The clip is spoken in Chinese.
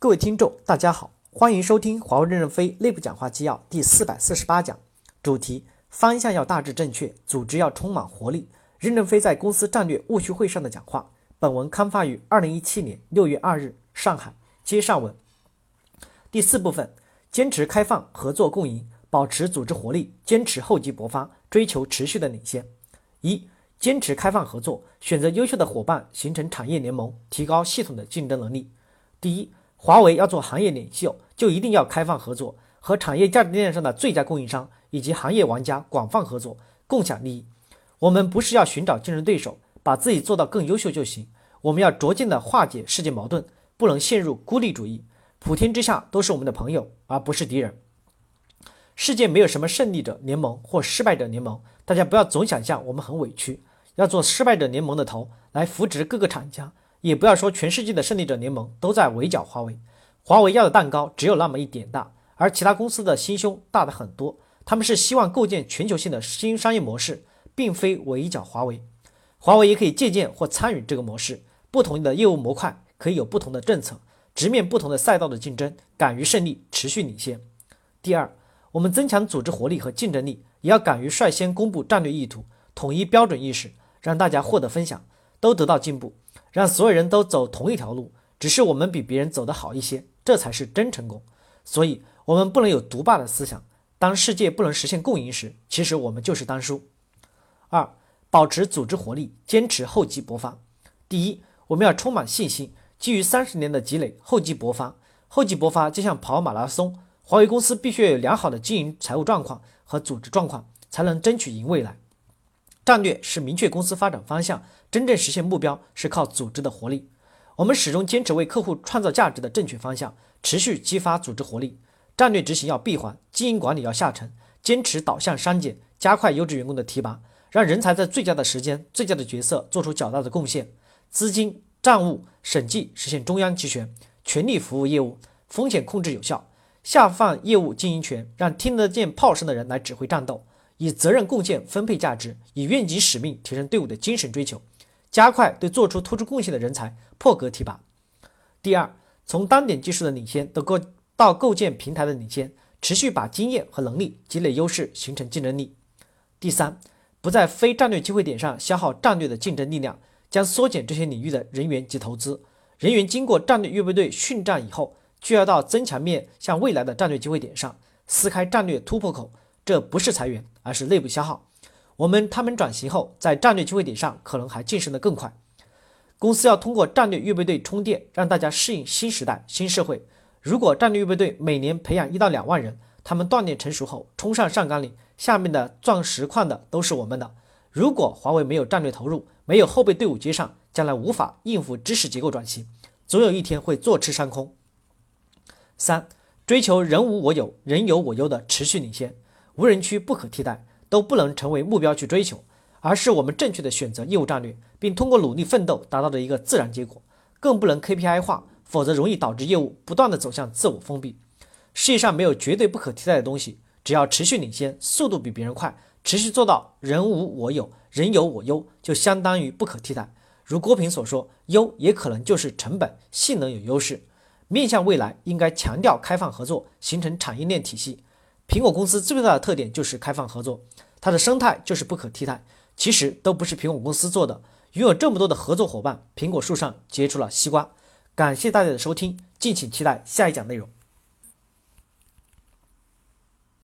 各位听众，大家好，欢迎收听华为任正非内部讲话纪要第四百四十八讲，主题方向要大致正确，组织要充满活力。任正非在公司战略务虚会上的讲话。本文刊发于二零一七年六月二日，上海。接上文。第四部分，坚持开放、合作共赢，保持组织活力，坚持厚积薄发，追求持续的领先。一、坚持开放合作，选择优秀的伙伴，形成产业联盟，提高系统的竞争能力。第一。华为要做行业领袖，就一定要开放合作，和产业价值链上的最佳供应商以及行业玩家广泛合作，共享利益。我们不是要寻找竞争对手，把自己做到更优秀就行。我们要逐渐的化解世界矛盾，不能陷入孤立主义。普天之下都是我们的朋友，而不是敌人。世界没有什么胜利者联盟或失败者联盟，大家不要总想象我们很委屈，要做失败者联盟的头来扶植各个厂家。也不要说全世界的胜利者联盟都在围剿华为，华为要的蛋糕只有那么一点大，而其他公司的心胸大的很多。他们是希望构建全球性的新商业模式，并非围剿华为。华为也可以借鉴或参与这个模式，不同的业务模块可以有不同的政策，直面不同的赛道的竞争，敢于胜利，持续领先。第二，我们增强组织活力和竞争力，也要敢于率先公布战略意图，统一标准意识，让大家获得分享，都得到进步。让所有人都走同一条路，只是我们比别人走得好一些，这才是真成功。所以，我们不能有独霸的思想。当世界不能实现共赢时，其实我们就是当输。二、保持组织活力，坚持厚积薄发。第一，我们要充满信心，基于三十年的积累，厚积薄发。厚积薄发就像跑马拉松，华为公司必须要有良好的经营财务状况和组织状况，才能争取赢未来。战略是明确公司发展方向。真正实现目标是靠组织的活力。我们始终坚持为客户创造价值的正确方向，持续激发组织活力。战略执行要闭环，经营管理要下沉，坚持导向删减，加快优质员工的提拔，让人才在最佳的时间、最佳的角色做出较大的贡献。资金、账务、审计实现中央集权，全力服务业务，风险控制有效，下放业务经营权，让听得见炮声的人来指挥战斗，以责任贡献分配价值，以愿景使命提升队伍的精神追求。加快对做出突出贡献的人才破格提拔。第二，从单点技术的领先到构到构建平台的领先，持续把经验和能力积累优势，形成竞争力。第三，不在非战略机会点上消耗战略的竞争力量，将缩减这些领域的人员及投资。人员经过战略预备队训战以后，就要到增强面向未来的战略机会点上撕开战略突破口。这不是裁员，而是内部消耗。我们他们转型后，在战略机会点上可能还晋升得更快。公司要通过战略预备队充电，让大家适应新时代、新社会。如果战略预备队每年培养一到两万人，他们锻炼成熟后冲上上岗岭，下面的钻石矿的都是我们的。如果华为没有战略投入，没有后备队伍接上，将来无法应付知识结构转型，总有一天会坐吃山空。三、追求人无我有，人有我优的持续领先，无人区不可替代。都不能成为目标去追求，而是我们正确的选择业务战略，并通过努力奋斗达到的一个自然结果。更不能 KPI 化，否则容易导致业务不断的走向自我封闭。世界上没有绝对不可替代的东西，只要持续领先，速度比别人快，持续做到人无我有，人有我优，就相当于不可替代。如郭平所说，优也可能就是成本、性能有优势。面向未来，应该强调开放合作，形成产业链体系。苹果公司最大的特点就是开放合作，它的生态就是不可替代。其实都不是苹果公司做的，拥有这么多的合作伙伴，苹果树上结出了西瓜。感谢大家的收听，敬请期待下一讲内容。